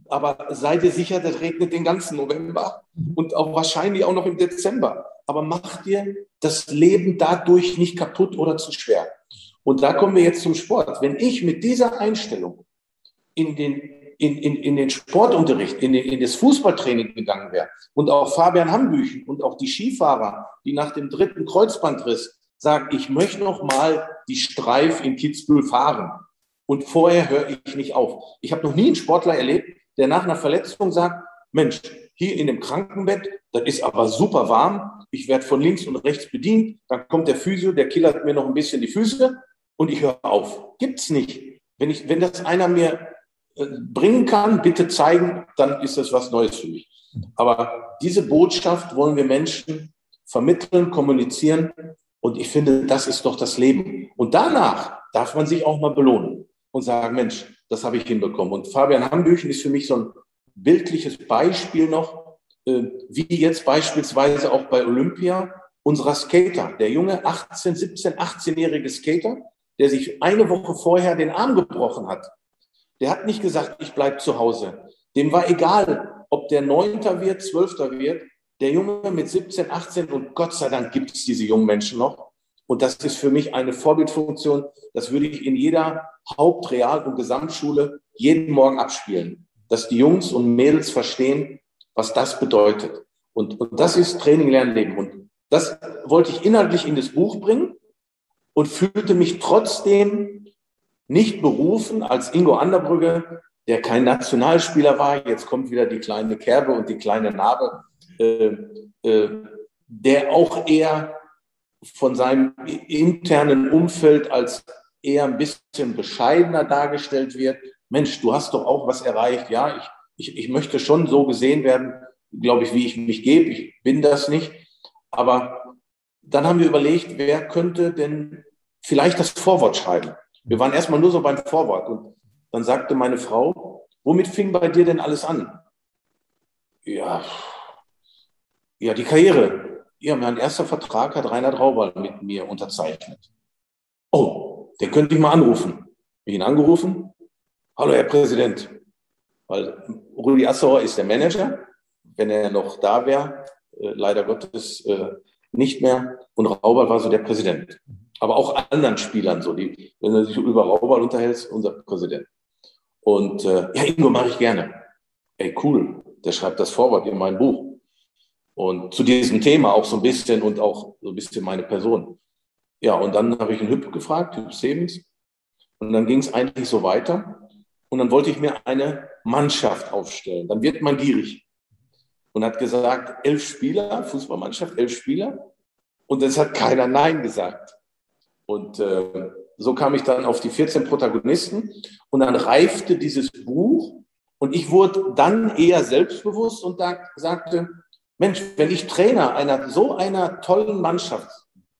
Aber sei dir sicher, das regnet den ganzen November und auch wahrscheinlich auch noch im Dezember. Aber mach dir das Leben dadurch nicht kaputt oder zu schwer. Und da kommen wir jetzt zum Sport. Wenn ich mit dieser Einstellung in den, in, in, in den Sportunterricht, in, den, in das Fußballtraining gegangen wäre und auch Fabian Hambüchen und auch die Skifahrer, die nach dem dritten Kreuzbandriss sagen, ich möchte noch mal die Streif in Kitzbühel fahren. Und vorher höre ich nicht auf. Ich habe noch nie einen Sportler erlebt, der nach einer Verletzung sagt, Mensch, hier in dem Krankenbett, das ist aber super warm, ich werde von links und rechts bedient, dann kommt der Physio, der killert mir noch ein bisschen die Füße und ich höre auf. Gibt's nicht. Wenn, ich, wenn das einer mir äh, bringen kann, bitte zeigen, dann ist das was Neues für mich. Aber diese Botschaft wollen wir Menschen vermitteln, kommunizieren und ich finde, das ist doch das Leben. Und danach darf man sich auch mal belohnen und sagen, Mensch, das habe ich hinbekommen. Und Fabian Hambüchen ist für mich so ein bildliches Beispiel noch, äh, wie jetzt beispielsweise auch bei Olympia unserer Skater, der junge 18, 17, 18-jährige Skater, der sich eine Woche vorher den Arm gebrochen hat. Der hat nicht gesagt, ich bleibe zu Hause. Dem war egal, ob der Neunter wird, Zwölfter wird. Der Junge mit 17, 18 und Gott sei Dank gibt es diese jungen Menschen noch. Und das ist für mich eine Vorbildfunktion. Das würde ich in jeder Haupt-, Real- und Gesamtschule jeden Morgen abspielen. Dass die Jungs und Mädels verstehen, was das bedeutet. Und, und das ist Training, Lernen, Leben. Und das wollte ich inhaltlich in das Buch bringen und fühlte mich trotzdem nicht berufen als Ingo Anderbrügge, der kein Nationalspieler war. Jetzt kommt wieder die kleine Kerbe und die kleine Narbe, äh, äh, der auch eher von seinem internen Umfeld als eher ein bisschen bescheidener dargestellt wird. Mensch, du hast doch auch was erreicht. Ja, ich, ich, ich möchte schon so gesehen werden, glaube ich, wie ich mich gebe. Ich bin das nicht. Aber dann haben wir überlegt, wer könnte denn vielleicht das Vorwort schreiben? Wir waren erstmal nur so beim Vorwort und dann sagte meine Frau, womit fing bei dir denn alles an? Ja, ja, die Karriere. Ja, mein erster Vertrag hat Reinhard Rauber mit mir unterzeichnet. Oh, den könnte ich mal anrufen. ihn angerufen. Hallo, Herr Präsident. Weil Rudi Assauer ist der Manager. Wenn er noch da wäre, äh, leider Gottes äh, nicht mehr. Und Raubal war so der Präsident. Aber auch anderen Spielern so, die, wenn du sich über Raubal unterhältst, unser Präsident. Und äh, ja, Ingo mache ich gerne. Ey, cool. Der schreibt das Vorwort in mein Buch. Und zu diesem Thema auch so ein bisschen und auch so ein bisschen meine Person. Ja, und dann habe ich einen Hüb gefragt, Hüb Stevens. Und dann ging es eigentlich so weiter. Und dann wollte ich mir eine Mannschaft aufstellen. Dann wird man gierig. Und hat gesagt, elf Spieler, Fußballmannschaft, elf Spieler. Und es hat keiner Nein gesagt. Und äh, so kam ich dann auf die 14 Protagonisten. Und dann reifte dieses Buch. Und ich wurde dann eher selbstbewusst und da, sagte, Mensch, wenn ich Trainer einer so einer tollen Mannschaft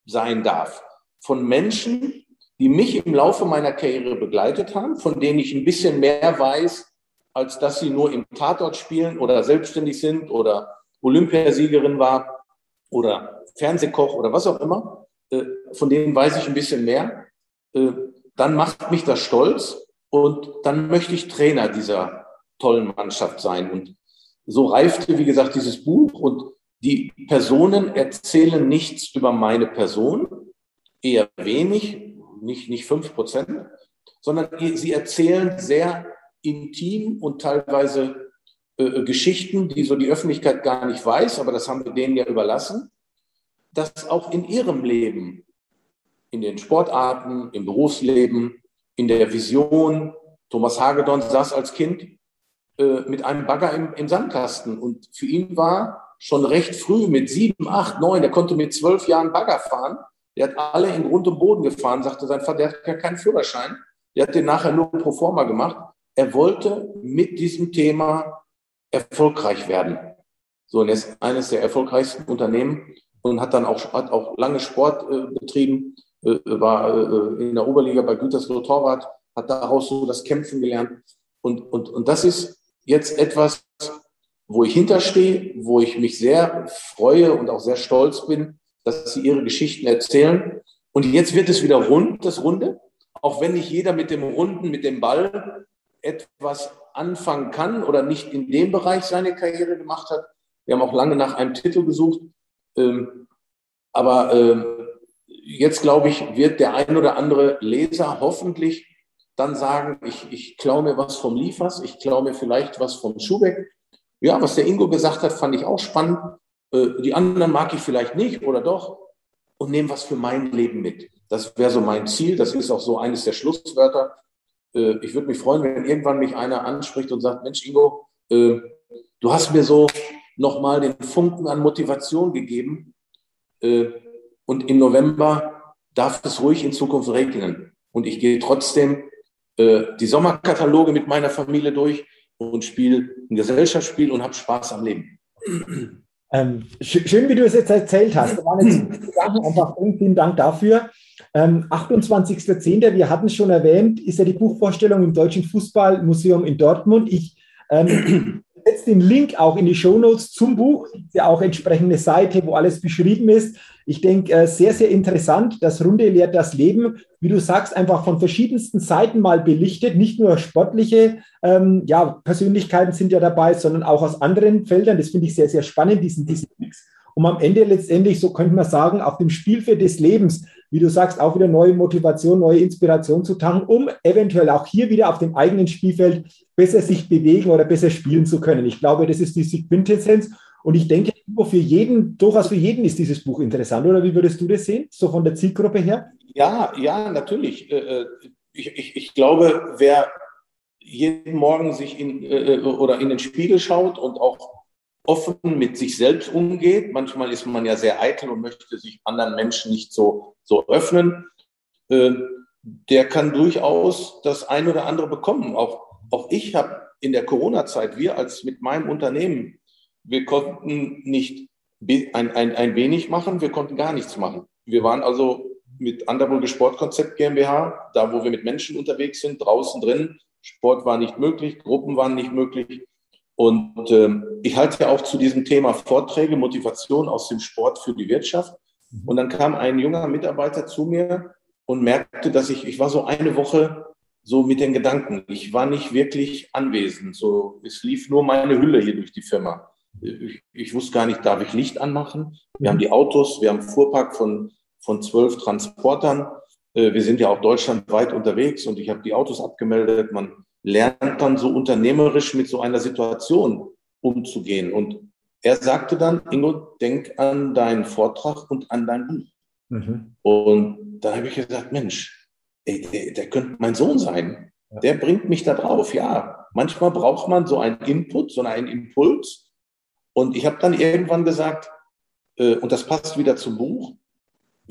sein darf, von Menschen, die mich im Laufe meiner Karriere begleitet haben, von denen ich ein bisschen mehr weiß, als dass sie nur im Tatort spielen oder selbstständig sind oder Olympiasiegerin war oder Fernsehkoch oder was auch immer, von denen weiß ich ein bisschen mehr, äh, dann macht mich das stolz und dann möchte ich Trainer dieser tollen Mannschaft sein. Und so reifte, wie gesagt, dieses Buch und die Personen erzählen nichts über meine Person, eher wenig, nicht, nicht fünf Prozent, sondern sie erzählen sehr intim und teilweise äh, Geschichten, die so die Öffentlichkeit gar nicht weiß, aber das haben wir denen ja überlassen, dass auch in ihrem Leben, in den Sportarten, im Berufsleben, in der Vision, Thomas Hagedorn saß als Kind äh, mit einem Bagger im, im Sandkasten und für ihn war schon recht früh mit sieben, acht, neun, er konnte mit zwölf Jahren Bagger fahren der hat alle in Grund und Boden gefahren, sagte sein Vater, der hat keinen Führerschein. Der hat den nachher nur pro forma gemacht. Er wollte mit diesem Thema erfolgreich werden. So, und er ist eines der erfolgreichsten Unternehmen und hat dann auch, hat auch lange Sport äh, betrieben, äh, war äh, in der Oberliga bei Gütersloh Torwart, hat daraus so das Kämpfen gelernt. Und, und, und das ist jetzt etwas, wo ich hinterstehe, wo ich mich sehr freue und auch sehr stolz bin, dass sie ihre Geschichten erzählen. Und jetzt wird es wieder rund, das Runde. Auch wenn nicht jeder mit dem Runden, mit dem Ball etwas anfangen kann oder nicht in dem Bereich seine Karriere gemacht hat. Wir haben auch lange nach einem Titel gesucht. Ähm, aber ähm, jetzt, glaube ich, wird der ein oder andere Leser hoffentlich dann sagen, ich, ich klaue mir was vom Liefers, ich klaue mir vielleicht was vom Schubeck. Ja, was der Ingo gesagt hat, fand ich auch spannend. Äh, die anderen mag ich vielleicht nicht oder doch und nehme was für mein Leben mit. Das wäre so mein Ziel. Das ist auch so eines der Schlusswörter. Äh, ich würde mich freuen, wenn irgendwann mich einer anspricht und sagt, Mensch, Ingo, äh, du hast mir so nochmal den Funken an Motivation gegeben. Und im November darf es ruhig in Zukunft regnen. Und ich gehe trotzdem die Sommerkataloge mit meiner Familie durch und spiele ein Gesellschaftsspiel und habe Spaß am Leben. Ähm, schön, wie du es jetzt erzählt hast. Da waren jetzt Sachen einfach vielen, vielen Dank dafür. Ähm, 28.10., wir hatten es schon erwähnt, ist ja die Buchvorstellung im Deutschen Fußballmuseum in Dortmund. Ich ähm, setze den Link auch in die Shownotes zum Buch. Ist ja auch entsprechende Seite, wo alles beschrieben ist. Ich denke, äh, sehr, sehr interessant. Das Runde lehrt das Leben, wie du sagst, einfach von verschiedensten Seiten mal belichtet. Nicht nur sportliche ähm, ja, Persönlichkeiten sind ja dabei, sondern auch aus anderen Feldern. Das finde ich sehr, sehr spannend, diesen, diesen Mix. Um am Ende letztendlich, so könnte man sagen, auf dem Spielfeld des Lebens, wie du sagst, auch wieder neue Motivation, neue Inspiration zu tanken, um eventuell auch hier wieder auf dem eigenen Spielfeld besser sich bewegen oder besser spielen zu können. Ich glaube, das ist die Quintessenz. Und ich denke, für jeden, durchaus für jeden ist dieses Buch interessant, oder wie würdest du das sehen, so von der Zielgruppe her? Ja, ja, natürlich. Äh, äh, ich, ich, ich glaube, wer jeden Morgen sich in, äh, oder in den Spiegel schaut und auch offen mit sich selbst umgeht, manchmal ist man ja sehr eitel und möchte sich anderen Menschen nicht so, so öffnen, der kann durchaus das ein oder andere bekommen. Auch, auch ich habe in der Corona-Zeit, wir als mit meinem Unternehmen, wir konnten nicht ein, ein, ein wenig machen, wir konnten gar nichts machen. Wir waren also mit Underburger Sportkonzept GmbH, da wo wir mit Menschen unterwegs sind, draußen drin. Sport war nicht möglich, Gruppen waren nicht möglich. Und äh, ich halte ja auch zu diesem Thema Vorträge, Motivation aus dem Sport für die Wirtschaft. Und dann kam ein junger Mitarbeiter zu mir und merkte, dass ich, ich war so eine Woche so mit den Gedanken. Ich war nicht wirklich anwesend. So, es lief nur meine Hülle hier durch die Firma. Ich, ich wusste gar nicht, darf ich Licht anmachen? Wir haben die Autos, wir haben Fuhrpark von, von zwölf Transportern. Äh, wir sind ja auch deutschlandweit unterwegs und ich habe die Autos abgemeldet. Man lernt dann so unternehmerisch mit so einer Situation umzugehen. Und er sagte dann, Ingo, denk an deinen Vortrag und an dein Buch. Mhm. Und da habe ich gesagt, Mensch, ey, der, der, könnte mein Sohn sein. Der bringt mich da drauf. Ja, manchmal braucht man so einen Input, so einen Impuls. Und ich habe dann irgendwann gesagt, äh, und das passt wieder zum Buch,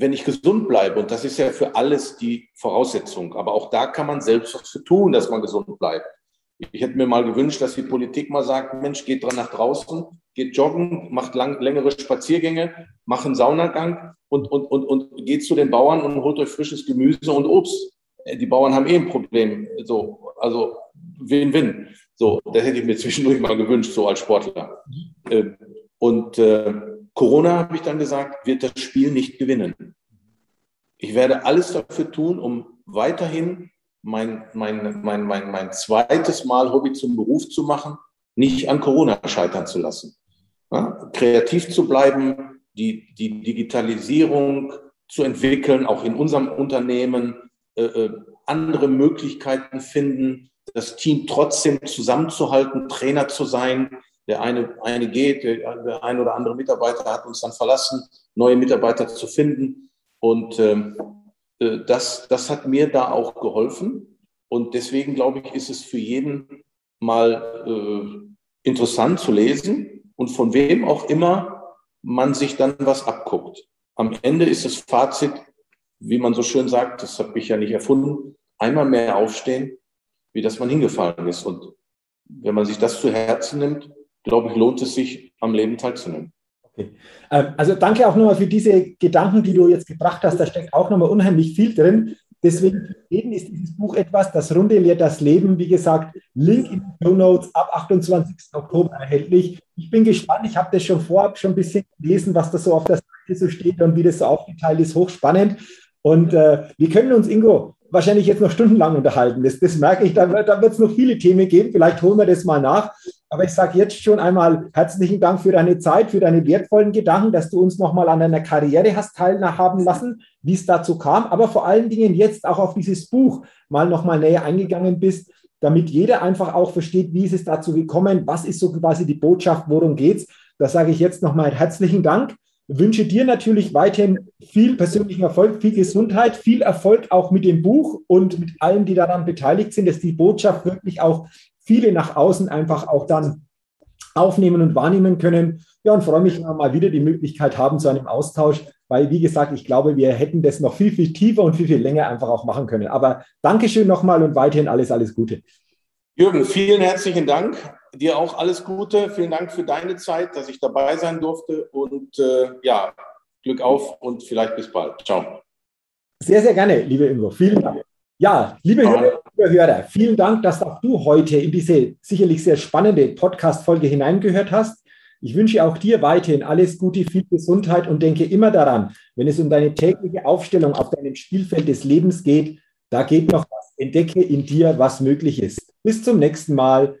wenn ich gesund bleibe, und das ist ja für alles die Voraussetzung, aber auch da kann man selbst was für tun, dass man gesund bleibt. Ich hätte mir mal gewünscht, dass die Politik mal sagt, Mensch, geht dran nach draußen, geht joggen, macht lang, längere Spaziergänge, macht einen Saunagang und, und, und, und geht zu den Bauern und holt euch frisches Gemüse und Obst. Äh, die Bauern haben eh ein Problem. So, also Win-Win. So, das hätte ich mir zwischendurch mal gewünscht, so als Sportler. Ähm, und äh, Corona, habe ich dann gesagt, wird das Spiel nicht gewinnen. Ich werde alles dafür tun, um weiterhin mein, mein, mein, mein, mein zweites Mal Hobby zum Beruf zu machen, nicht an Corona scheitern zu lassen. Ja, kreativ zu bleiben, die, die Digitalisierung zu entwickeln, auch in unserem Unternehmen, äh, äh, andere Möglichkeiten finden, das Team trotzdem zusammenzuhalten, Trainer zu sein. Der eine, eine geht, der, ein oder andere Mitarbeiter hat uns dann verlassen, neue Mitarbeiter zu finden. Und ähm, äh, das, das hat mir da auch geholfen. Und deswegen glaube ich, ist es für jeden mal äh, interessant zu lesen und von wem auch immer man sich dann was abguckt. Am Ende ist das Fazit, wie man so schön sagt, das habe ich ja nicht erfunden, einmal mehr aufstehen, wie dass man hingefallen ist. Und wenn man sich das zu Herzen nimmt, glaube ich, lohnt es sich, am Leben teilzunehmen. Okay. Ähm, also danke auch nochmal für diese Gedanken, die du jetzt gebracht hast. Da steckt auch nochmal unheimlich viel drin. Deswegen für jeden ist dieses Buch etwas, das Runde lehrt das Leben. Wie gesagt, Link in den Show Notes ab 28. Oktober erhältlich. Ich bin gespannt. Ich habe das schon vorab schon ein bisschen gelesen, was da so auf der Seite so steht und wie das so aufgeteilt ist. Hochspannend. Und äh, wir können uns, Ingo, wahrscheinlich jetzt noch stundenlang unterhalten. Das, das merke ich, da, da wird es noch viele Themen geben. Vielleicht holen wir das mal nach. Aber ich sage jetzt schon einmal herzlichen Dank für deine Zeit, für deine wertvollen Gedanken, dass du uns nochmal an deiner Karriere hast teilhaben lassen, wie es dazu kam, aber vor allen Dingen jetzt auch auf dieses Buch mal nochmal näher eingegangen bist, damit jeder einfach auch versteht, wie ist es dazu gekommen, was ist so quasi die Botschaft, worum geht's. Da sage ich jetzt nochmal herzlichen Dank. Wünsche dir natürlich weiterhin viel persönlichen Erfolg, viel Gesundheit, viel Erfolg auch mit dem Buch und mit allen, die daran beteiligt sind, dass die Botschaft wirklich auch viele nach außen einfach auch dann aufnehmen und wahrnehmen können. Ja, und freue mich, wenn wir mal wieder die Möglichkeit haben zu einem Austausch, weil, wie gesagt, ich glaube, wir hätten das noch viel, viel tiefer und viel, viel länger einfach auch machen können. Aber Dankeschön nochmal und weiterhin alles, alles Gute. Jürgen, vielen herzlichen Dank. Dir auch alles Gute. Vielen Dank für deine Zeit, dass ich dabei sein durfte. Und äh, ja, Glück auf und vielleicht bis bald. Ciao. Sehr, sehr gerne, liebe Ingo. Vielen Dank. Ja, liebe Hörer, liebe Hörer, vielen Dank, dass auch du heute in diese sicherlich sehr spannende Podcast-Folge hineingehört hast. Ich wünsche auch dir weiterhin alles Gute, viel Gesundheit und denke immer daran, wenn es um deine tägliche Aufstellung auf deinem Spielfeld des Lebens geht, da geht noch was. Entdecke in dir, was möglich ist. Bis zum nächsten Mal,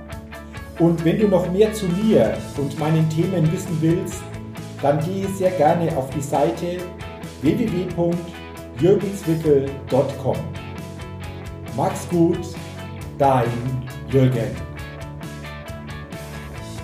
und wenn du noch mehr zu mir und meinen Themen wissen willst, dann gehe sehr gerne auf die Seite www.jürgenswickel.com. Max gut, dein Jürgen.